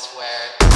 moments where